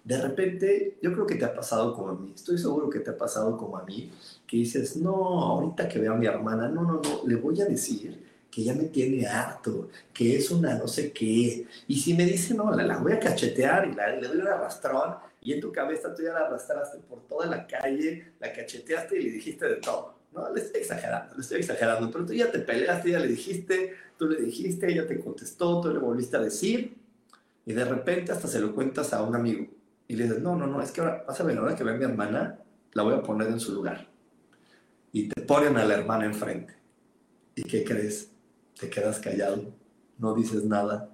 De repente, yo creo que te ha pasado como a mí, estoy seguro que te ha pasado como a mí, que dices, no, ahorita que veo a mi hermana, no, no, no, le voy a decir que ya me tiene harto, que es una no sé qué. Y si me dice, no, la, voy a cachetear y la, le doy un arrastrón, y en tu cabeza tú ya la arrastraste por toda la calle, la cacheteaste y le dijiste de todo. No, le estoy exagerando, le estoy exagerando, pero tú ya te peleaste, ya le dijiste, tú le dijiste, ella te contestó, tú le volviste a decir, y de repente hasta se lo cuentas a un amigo. Y le dices, no, no, no, es que ahora, vas a ver, ahora que ve mi hermana, la voy a poner en su lugar. Y te ponen a la hermana enfrente. ¿Y qué crees? Te quedas callado, no dices nada,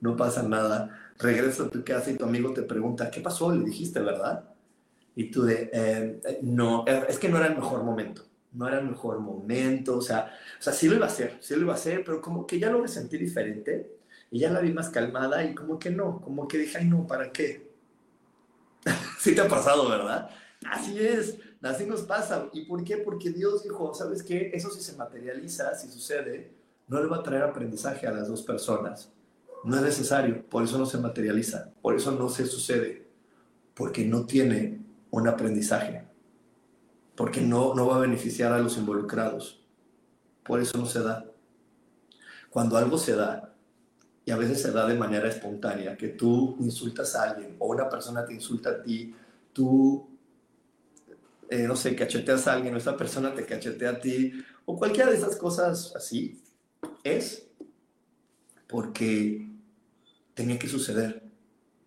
no pasa nada regresas a tu casa y tu amigo te pregunta, ¿qué pasó? Le dijiste, ¿verdad? Y tú de, eh, eh, no, eh, es que no era el mejor momento, no era el mejor momento, o sea, o sea, sí lo iba a hacer, sí lo iba a hacer, pero como que ya lo sentí diferente y ya la vi más calmada y como que no, como que dije, ay no, ¿para qué? Sí te ha pasado, ¿verdad? Así es, así nos pasa. ¿Y por qué? Porque Dios dijo, ¿sabes qué? Eso si se materializa, si sucede, no le va a traer aprendizaje a las dos personas. No es necesario, por eso no se materializa, por eso no se sucede, porque no tiene un aprendizaje, porque no, no va a beneficiar a los involucrados, por eso no se da. Cuando algo se da, y a veces se da de manera espontánea, que tú insultas a alguien o una persona te insulta a ti, tú, eh, no sé, cacheteas a alguien o esa persona te cachetea a ti, o cualquiera de esas cosas así, es porque tenía que suceder.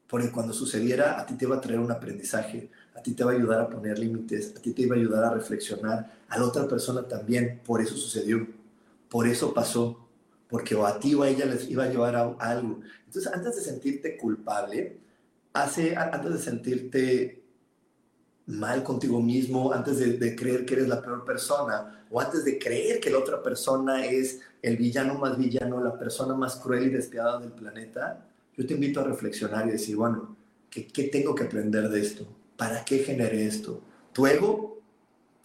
Porque cuando sucediera, a ti te iba a traer un aprendizaje, a ti te va a ayudar a poner límites, a ti te iba a ayudar a reflexionar, a la otra persona también. Por eso sucedió, por eso pasó, porque o a ti o a ella les iba a llevar a algo. Entonces, antes de sentirte culpable, hace, antes de sentirte mal contigo mismo, antes de, creer que eres la peor persona, o antes de creer que la otra persona es el villano más villano, la persona más cruel y despiadada del planeta, yo te invito a reflexionar y decir, bueno, ¿qué, tengo que aprender de esto? ¿Para qué generé esto? Tu ego,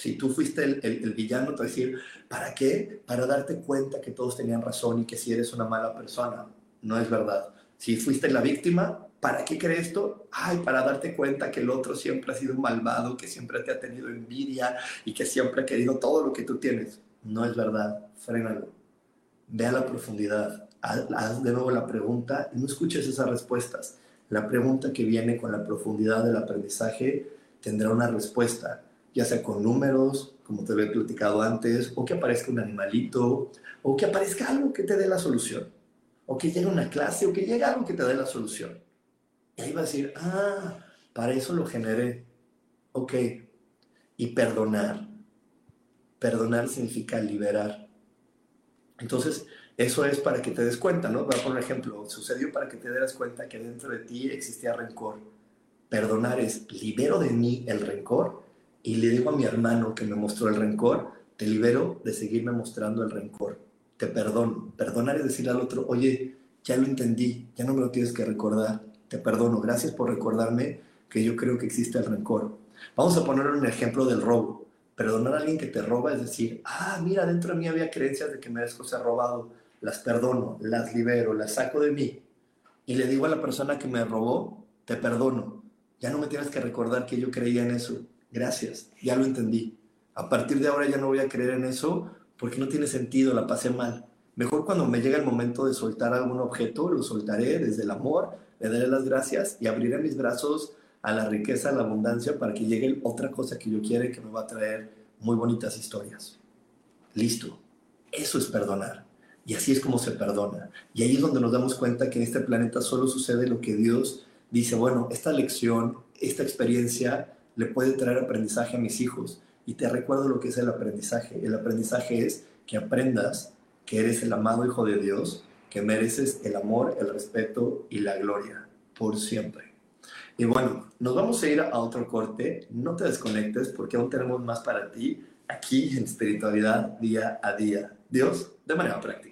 si tú fuiste el, villano, te va a decir, ¿para qué? Para darte cuenta que todos tenían razón y que si eres una mala persona. No es verdad. Si fuiste la víctima, ¿para qué crees esto? Ay, para darte cuenta que el otro siempre ha sido malvado, que siempre te ha tenido envidia y que siempre ha querido todo lo que tú tienes. No es verdad. Frénalo. Ve a la profundidad haz de nuevo la pregunta y no escuches esas respuestas. La pregunta que viene con la profundidad del aprendizaje tendrá una respuesta, ya sea con números, como te había platicado antes, o que aparezca un animalito, o que aparezca algo que te dé la solución, o que llegue una clase, o que llegue algo que te dé la solución. Y ahí va a decir, ah, para eso lo generé. Ok. Y perdonar. Perdonar significa liberar. Entonces, eso es para que te des cuenta, ¿no? Voy a poner un ejemplo. Sucedió para que te des cuenta que dentro de ti existía rencor. Perdonar es, libero de mí el rencor y le digo a mi hermano que me mostró el rencor, te libero de seguirme mostrando el rencor. Te perdono. Perdonar es decirle al otro, oye, ya lo entendí, ya no me lo tienes que recordar. Te perdono. Gracias por recordarme que yo creo que existe el rencor. Vamos a poner un ejemplo del robo. Perdonar a alguien que te roba es decir, ah, mira, dentro de mí había creencias de que merezco ser robado las perdono, las libero, las saco de mí y le digo a la persona que me robó, te perdono. Ya no me tienes que recordar que yo creía en eso. Gracias, ya lo entendí. A partir de ahora ya no voy a creer en eso porque no tiene sentido, la pasé mal. Mejor cuando me llega el momento de soltar algún objeto, lo soltaré desde el amor, le daré las gracias y abriré mis brazos a la riqueza, a la abundancia para que llegue otra cosa que yo quiera que me va a traer muy bonitas historias. Listo. Eso es perdonar. Y así es como se perdona. Y ahí es donde nos damos cuenta que en este planeta solo sucede lo que Dios dice, bueno, esta lección, esta experiencia le puede traer aprendizaje a mis hijos. Y te recuerdo lo que es el aprendizaje. El aprendizaje es que aprendas que eres el amado Hijo de Dios, que mereces el amor, el respeto y la gloria por siempre. Y bueno, nos vamos a ir a otro corte. No te desconectes porque aún tenemos más para ti aquí en espiritualidad día a día. Dios, de manera práctica.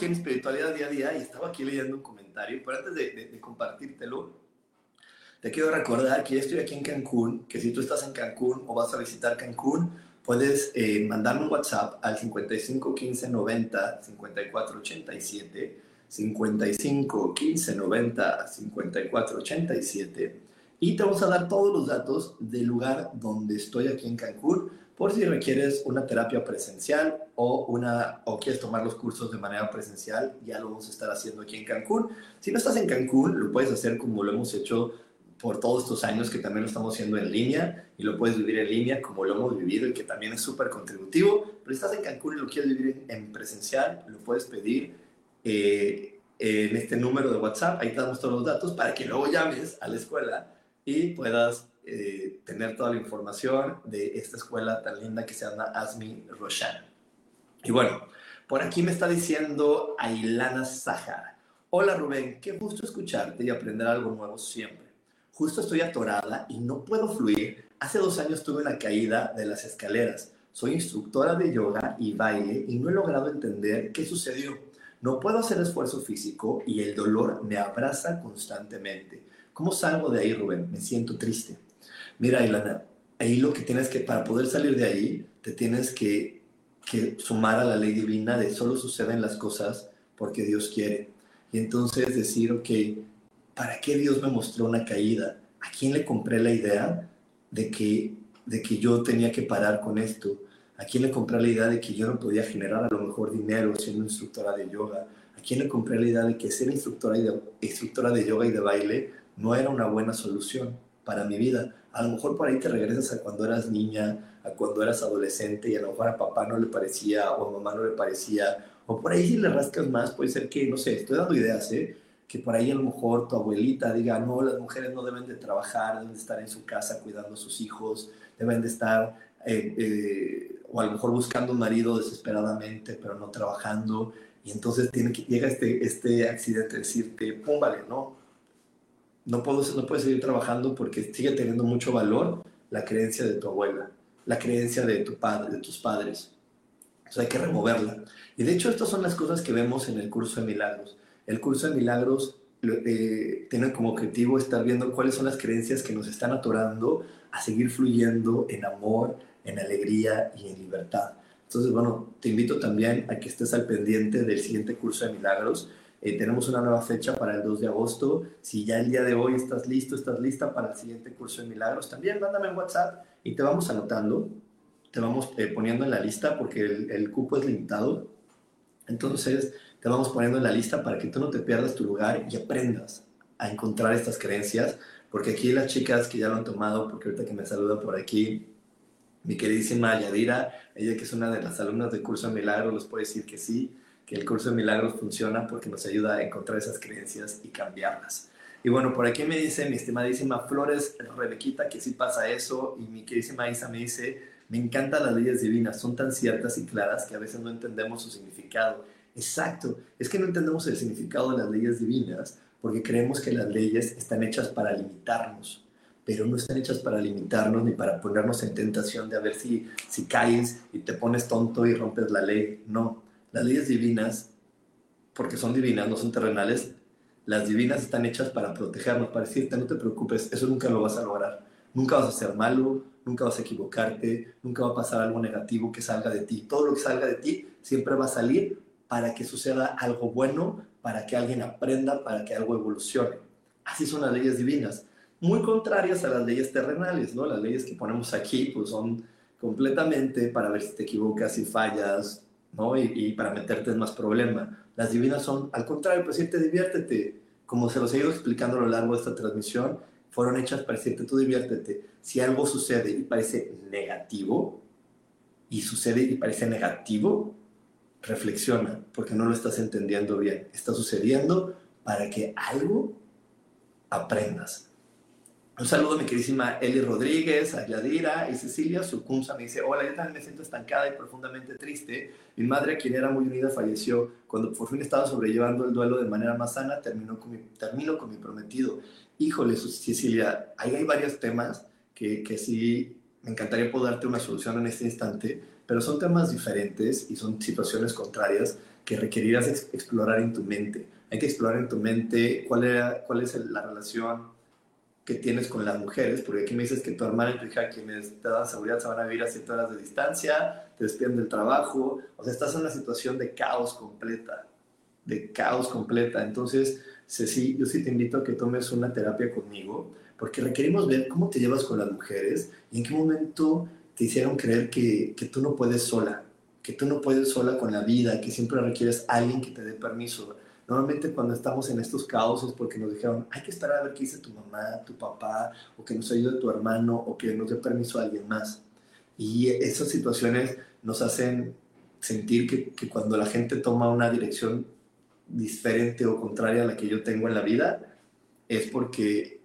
Regreso aquí en Espiritualidad Día a Día y estaba aquí leyendo un comentario, pero antes de, compartírtelo, te quiero recordar que estoy aquí en Cancún, que si tú estás en Cancún o vas a visitar Cancún, puedes eh, mandarme un WhatsApp al 55 15 90 54 87, 55 15 90 54 87, y te vamos a dar todos los datos del lugar donde estoy aquí en Cancún por si requieres una terapia presencial o, una, o quieres tomar los cursos de manera presencial, ya lo vamos a estar haciendo aquí en Cancún. Si no estás en Cancún, lo puedes hacer como lo hemos hecho por todos estos años que también lo estamos haciendo en línea y lo puedes vivir en línea como lo hemos vivido y que también es súper contributivo. Pero si estás en Cancún y lo quieres vivir en, presencial, lo puedes pedir eh, en este número de WhatsApp. Ahí te damos todos los datos para que luego llames a la escuela y puedas eh, tener toda la información de esta escuela tan linda que se llama Asmi Roshan. Y bueno, por aquí me está diciendo Ailana Sahara. Hola Rubén, qué gusto escucharte y aprender algo nuevo siempre. Justo estoy atorada y no puedo fluir. Hace dos años tuve una caída de las escaleras. Soy instructora de yoga y baile y no he logrado entender qué sucedió. No puedo hacer esfuerzo físico y el dolor me abraza constantemente. ¿Cómo salgo de ahí, Rubén? Me siento triste. Mira, Ilana, ahí lo que tienes que, para poder salir de ahí, te tienes que, que sumar a la ley divina de solo suceden las cosas porque Dios quiere. Y entonces decir, ok, ¿para qué Dios me mostró una caída? ¿A quién le compré la idea de que, de que yo tenía que parar con esto? ¿A quién le compré la idea de que yo no podía generar a lo mejor dinero siendo instructora de yoga? ¿A quién le compré la idea de que ser instructora, de, instructora de yoga y de baile no era una buena solución para mi vida? a lo mejor por ahí te regresas a cuando eras niña, a cuando eras adolescente y a lo mejor a papá no le parecía o a mamá no le parecía, o por ahí si le rascas más puede ser que, no sé, estoy dando ideas, ¿eh? que por ahí a lo mejor tu abuelita diga, no, las mujeres no deben de trabajar, deben de estar en su casa cuidando a sus hijos, deben de estar, eh, eh, o a lo mejor buscando un marido desesperadamente, pero no trabajando, y entonces tiene que, llega este, este accidente de decirte, pum, vale, no, no, puedo, no puedes seguir trabajando porque sigue teniendo mucho valor la creencia de tu abuela, la creencia de, tu padre, de tus padres. Hay que removerla. Y de hecho, estas son las cosas que vemos en el curso de milagros. El curso de milagros eh, tiene como objetivo estar viendo cuáles son las creencias que nos están atorando a seguir fluyendo en amor, en alegría y en libertad. Entonces, bueno, te invito también a que estés al pendiente del siguiente curso de milagros eh, tenemos una nueva fecha para el 2 de agosto. Si ya el día de hoy estás listo, estás lista para el siguiente curso de milagros, también mándame un WhatsApp y te vamos anotando, te vamos eh, poniendo en la lista porque el, el, cupo es limitado. Entonces, te vamos poniendo en la lista para que tú no te pierdas tu lugar y aprendas a encontrar estas creencias. Porque aquí las chicas que ya lo han tomado, porque ahorita que me saludan por aquí, mi queridísima Yadira, ella que es una de las alumnas del curso de milagros, les puede decir que sí que el curso de milagros funciona porque nos ayuda a encontrar esas creencias y cambiarlas. Y bueno, por aquí me dice mi estimadísima Flores Rebequita que sí pasa eso y mi queridísima Isa me dice, me encantan las leyes divinas, son tan ciertas y claras que a veces no entendemos su significado. Exacto, es que no entendemos el significado de las leyes divinas porque creemos que las leyes están hechas para limitarnos, pero no están hechas para limitarnos ni para ponernos en tentación de a ver si, si caes y te pones tonto y rompes la ley. No, las leyes divinas, porque son divinas, no son terrenales, las divinas están hechas para protegernos, para decirte, no te preocupes, eso nunca lo vas a lograr. Nunca vas a ser malo, nunca vas a equivocarte, nunca va a pasar algo negativo que salga de ti. Todo lo que salga de ti siempre va a salir para que suceda algo bueno, para que alguien aprenda, para que algo evolucione. Así son las leyes divinas, muy contrarias a las leyes terrenales, ¿no? Las leyes que ponemos aquí pues son completamente para ver si te equivocas, si fallas, ¿no? Y, para meterte en más problema. Las divinas son al contrario, pues te diviértete. Como se los he ido explicando a lo largo de esta transmisión, fueron hechas para decirte tú diviértete. Si algo sucede y parece negativo, y sucede y parece negativo, reflexiona, porque no lo estás entendiendo bien. Está sucediendo para que algo aprendas. Un saludo a mi queridísima Eli Rodríguez, a Yadira y Cecilia Sucunza. Me dice, hola, yo también me siento estancada y profundamente triste. Mi madre, quien era muy unida, falleció. Cuando por fin estaba sobrellevando el duelo de manera más sana, terminó con mi, termino con mi prometido. Híjole, Cecilia, ahí hay varios temas que, que sí me encantaría poder darte una solución en este instante, pero son temas diferentes y son situaciones contrarias que requerirás explorar en tu mente. Hay que explorar en tu mente cuál, era, cuál es la relación que tienes con las mujeres, porque aquí me dices que tu hermana y tu hija, quienes te dan seguridad, se van a vivir a 7 horas de distancia, te despiden del trabajo, o sea, estás en una situación de caos completa, de caos completa. Entonces, Ceci, yo sí te invito a que tomes una terapia conmigo, porque requerimos ver cómo te llevas con las mujeres y en qué momento te hicieron creer que, que tú no puedes sola, que tú no puedes sola con la vida, que siempre requieres a alguien que te dé permiso. Normalmente cuando estamos en estos caos es porque nos dijeron, hay que esperar a ver qué dice tu mamá, tu papá, o que nos ayude tu hermano, o que nos dé permiso a alguien más. Y esas situaciones nos hacen sentir que, que cuando la gente toma una dirección diferente o contraria a la que yo tengo en la vida, es porque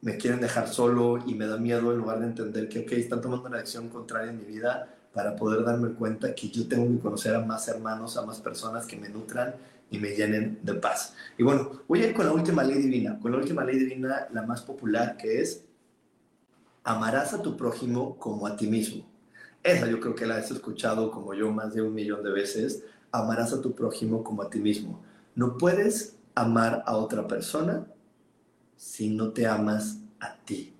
me quieren dejar solo y me da miedo en lugar de entender que, ok, están tomando una acción contraria en mi vida para poder darme cuenta que yo tengo que conocer a más hermanos, a más personas que me nutran y me llenen de paz. Y bueno, voy a ir con la última ley divina, con la última ley divina, la más popular, que es amarás a tu prójimo como a ti mismo. Esa yo creo que la has escuchado como yo más de un millón de veces. Amarás a tu prójimo como a ti mismo. No puedes amar a otra persona si no te amas a ti.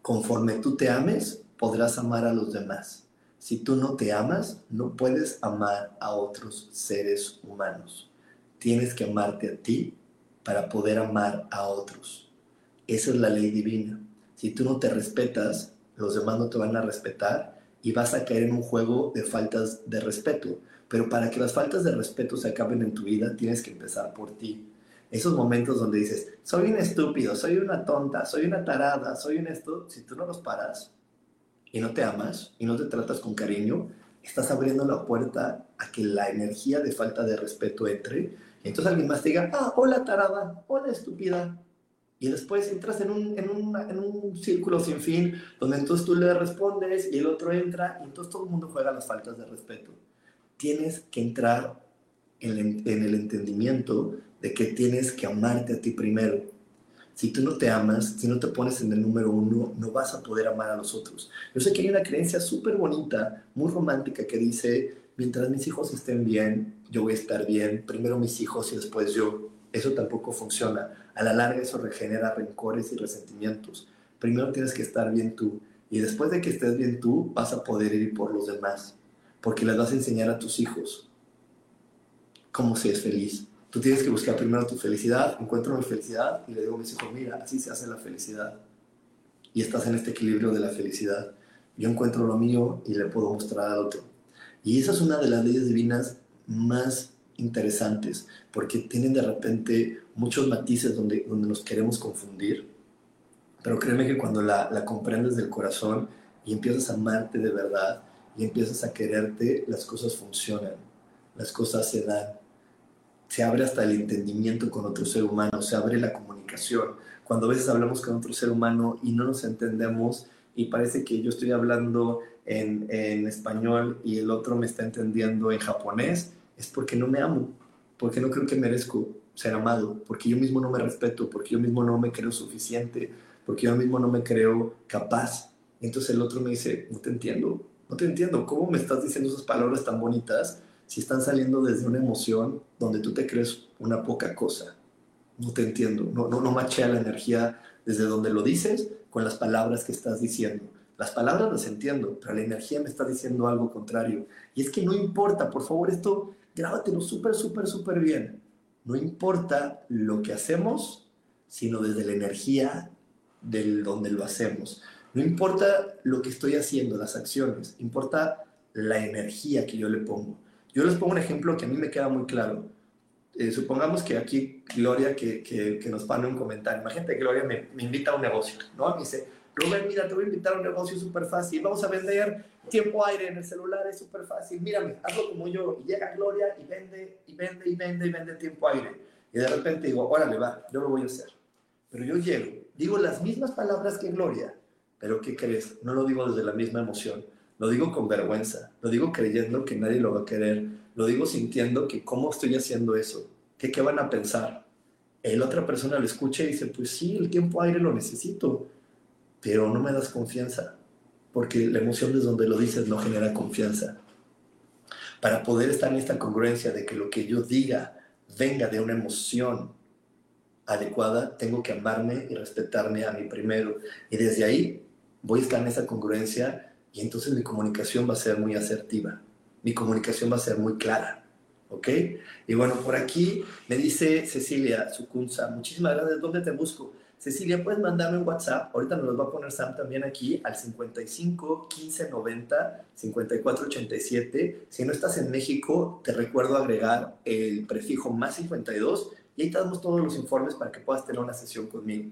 Conforme tú te ames, podrás amar a los demás. Si tú no te amas, no puedes amar a otros seres humanos. Tienes que amarte a ti para poder amar a otros. Esa es la ley divina. Si tú no te respetas, los demás no te van a respetar y vas a caer en un juego de faltas de respeto. Pero para que las faltas de respeto se acaben en tu vida, tienes que empezar por ti. Esos momentos donde dices, soy un estúpido, soy una tonta, soy una tarada, soy un esto, si tú no los paras, y no te amas y no te tratas con cariño, estás abriendo la puerta a que la energía de falta de respeto entre. Y entonces alguien más te diga, ah, hola tarada, hola estúpida. Y después entras en un, en, un, en un círculo sin fin, donde entonces tú le respondes y el otro entra, y entonces todo el mundo juega las faltas de respeto. Tienes que entrar en, en el entendimiento de que tienes que amarte a ti primero si tú no te amas, si no te pones en el número uno, no vas a poder amar a los otros. Yo sé que hay una creencia súper bonita, muy romántica, que dice, mientras mis hijos estén bien, yo voy a estar bien, primero mis hijos y después yo. Eso tampoco funciona. A la larga eso regenera rencores y resentimientos. Primero tienes que estar bien tú y después de que estés bien tú, vas a poder ir por los demás, porque les vas a enseñar a tus hijos cómo se es feliz, Tú tienes que buscar primero tu felicidad, encuentro mi felicidad y le digo a mis hijos, mira, así se hace la felicidad. Y estás en este equilibrio de la felicidad. Yo encuentro lo mío y le puedo mostrar al otro. Y esa es una de las leyes divinas más interesantes, porque tienen de repente muchos matices donde, donde nos queremos confundir. Pero créeme que cuando la, la comprendes del corazón y empiezas a amarte de verdad y empiezas a quererte, las cosas funcionan, las cosas se dan se abre hasta el entendimiento con otro ser humano, se abre la comunicación. Cuando a veces hablamos con otro ser humano y no nos entendemos y parece que yo estoy hablando en, en español y el otro me está entendiendo en japonés, es porque no me amo, porque no creo que merezco ser amado, porque yo mismo no me respeto, porque yo mismo no me creo suficiente, porque yo mismo no me creo capaz. Entonces el otro me dice, no te entiendo, no te entiendo, ¿cómo me estás diciendo esas palabras tan bonitas si están saliendo desde una emoción donde tú te crees una poca cosa? No te entiendo, no, no, no machea la energía desde donde lo dices con las palabras que estás diciendo. Las palabras las entiendo, pero la energía me está diciendo algo contrario. Y es que no importa, por favor, esto grábatelo súper, súper, súper bien. No importa lo que hacemos, sino desde la energía del donde lo hacemos. No importa lo que estoy haciendo, las acciones, importa la energía que yo le pongo. Yo les pongo un ejemplo que a mí me queda muy claro. Eh, supongamos que aquí Gloria, que, que, que, nos pone un comentario, imagínate que Gloria me, me, invita a un negocio, ¿no? Me dice, Rubén, mira, te voy a invitar a un negocio súper fácil, vamos a vender tiempo aire en el celular, es súper fácil, mírame, hazlo como yo. Y llega Gloria y vende, y vende, y vende, y vende tiempo aire. Y de repente digo, órale, va, yo lo voy a hacer. Pero yo llego, digo las mismas palabras que Gloria, pero ¿qué crees? No lo digo desde la misma emoción, lo digo con vergüenza, lo digo creyendo que nadie lo va a querer, lo digo sintiendo que cómo estoy haciendo eso, que qué van a pensar. El otra persona lo escucha y dice, pues sí, el tiempo aire lo necesito, pero no me das confianza, porque la emoción desde donde lo dices no genera confianza. Para poder estar en esta congruencia de que lo que yo diga venga de una emoción adecuada, tengo que amarme y respetarme a mí primero. Y desde ahí voy a estar en esa congruencia y entonces mi comunicación va a ser muy asertiva. Mi comunicación va a ser muy clara. ¿Ok? Y bueno, por aquí me dice Cecilia Sucunza, muchísimas gracias. ¿Dónde te busco? Cecilia, puedes mandarme un WhatsApp. Ahorita nos lo va a poner Sam también aquí al 55 15 90 54 87. Si no estás en México, te recuerdo agregar el prefijo más 52 y ahí te damos todos los informes para que puedas tener una sesión conmigo.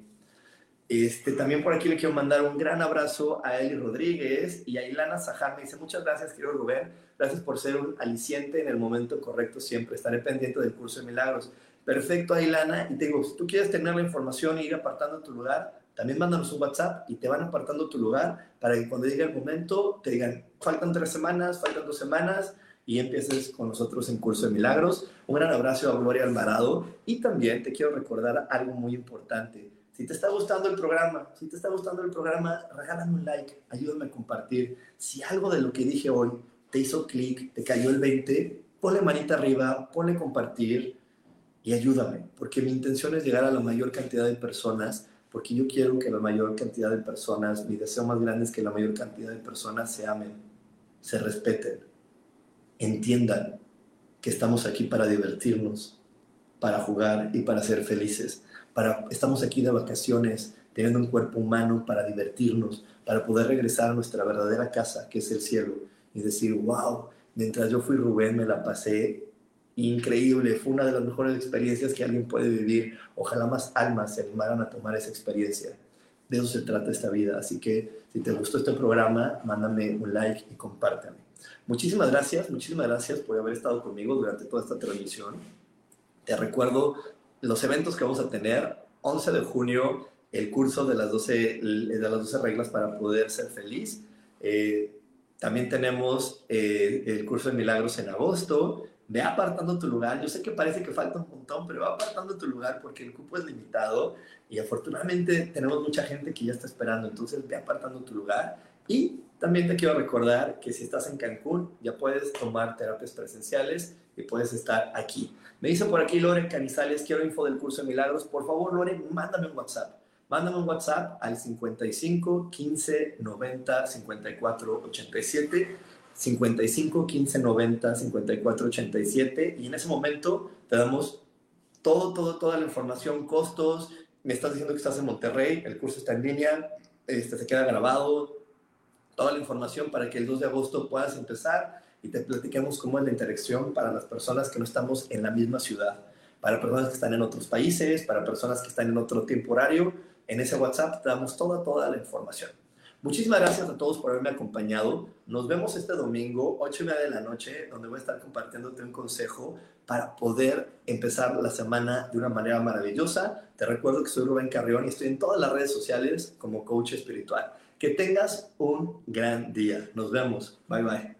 Este, también por aquí le quiero mandar un gran abrazo a Eli Rodríguez y a Ilana Sajar. Me dice muchas gracias, querido Rubén. Gracias por ser un aliciente en el momento correcto siempre. Estaré pendiente del curso de milagros. Perfecto, Ilana. Y te digo, si tú quieres tener la información e ir apartando tu lugar, también mándanos un WhatsApp y te van apartando tu lugar para que cuando llegue el momento te digan, faltan tres semanas, faltan dos semanas y empieces con nosotros en Curso de Milagros. Un gran abrazo a Gloria Alvarado y también te quiero recordar algo muy importante. Si te está gustando el programa, si te está gustando el programa, regálame un like, ayúdame a compartir. Si algo de lo que dije hoy te hizo clic, te cayó el 20, ponle manita arriba, ponle compartir y ayúdame, porque mi intención es llegar a la mayor cantidad de personas, porque yo quiero que la mayor cantidad de personas, mi deseo más grande es que la mayor cantidad de personas se amen, se respeten, entiendan que estamos aquí para divertirnos, para jugar y para ser felices. Para, estamos aquí de vacaciones, teniendo un cuerpo humano para divertirnos, para poder regresar a nuestra verdadera casa, que es el cielo, y decir, wow, mientras yo fui Rubén me la pasé increíble, fue una de las mejores experiencias que alguien puede vivir. Ojalá más almas se animaran a tomar esa experiencia. De eso se trata esta vida. Así que si te gustó este programa, mándame un like y compártame. Muchísimas gracias, muchísimas gracias por haber estado conmigo durante toda esta transmisión. Te recuerdo los eventos que vamos a tener. 11 de junio, el curso de las 12, de las 12 reglas para poder ser feliz. Eh, también tenemos eh, el curso de milagros en agosto. Ve apartando tu lugar. Yo sé que parece que falta un montón, pero va apartando tu lugar porque el cupo es limitado y afortunadamente tenemos mucha gente que ya está esperando. Entonces ve apartando tu lugar y también te quiero recordar que si estás en Cancún, ya puedes tomar terapias presenciales y puedes estar aquí. Me dice por aquí Lore Canizales, quiero info del curso de milagros. Por favor, Lore, mándame un WhatsApp. Mándame un WhatsApp al 55 15 90 54 87. 55 15 90 54 87. Y en ese momento te damos todo, todo, toda la información, costos. Me estás diciendo que estás en Monterrey, el curso está en línea, este, se queda grabado, toda la información para que el 2 de agosto puedas empezar y te platiquemos cómo es la interacción para las personas que no estamos en la misma ciudad, para personas que están en otros países, para personas que están en otro tiempo horario. En ese WhatsApp te damos toda, toda la información. Muchísimas gracias a todos por haberme acompañado. Nos vemos este domingo, 8 y media de la noche, donde voy a estar compartiéndote un consejo para poder empezar la semana de una manera maravillosa. Te recuerdo que soy Rubén Carrión y estoy en todas las redes sociales como coach espiritual. Que tengas un gran día. Nos vemos. Bye bye.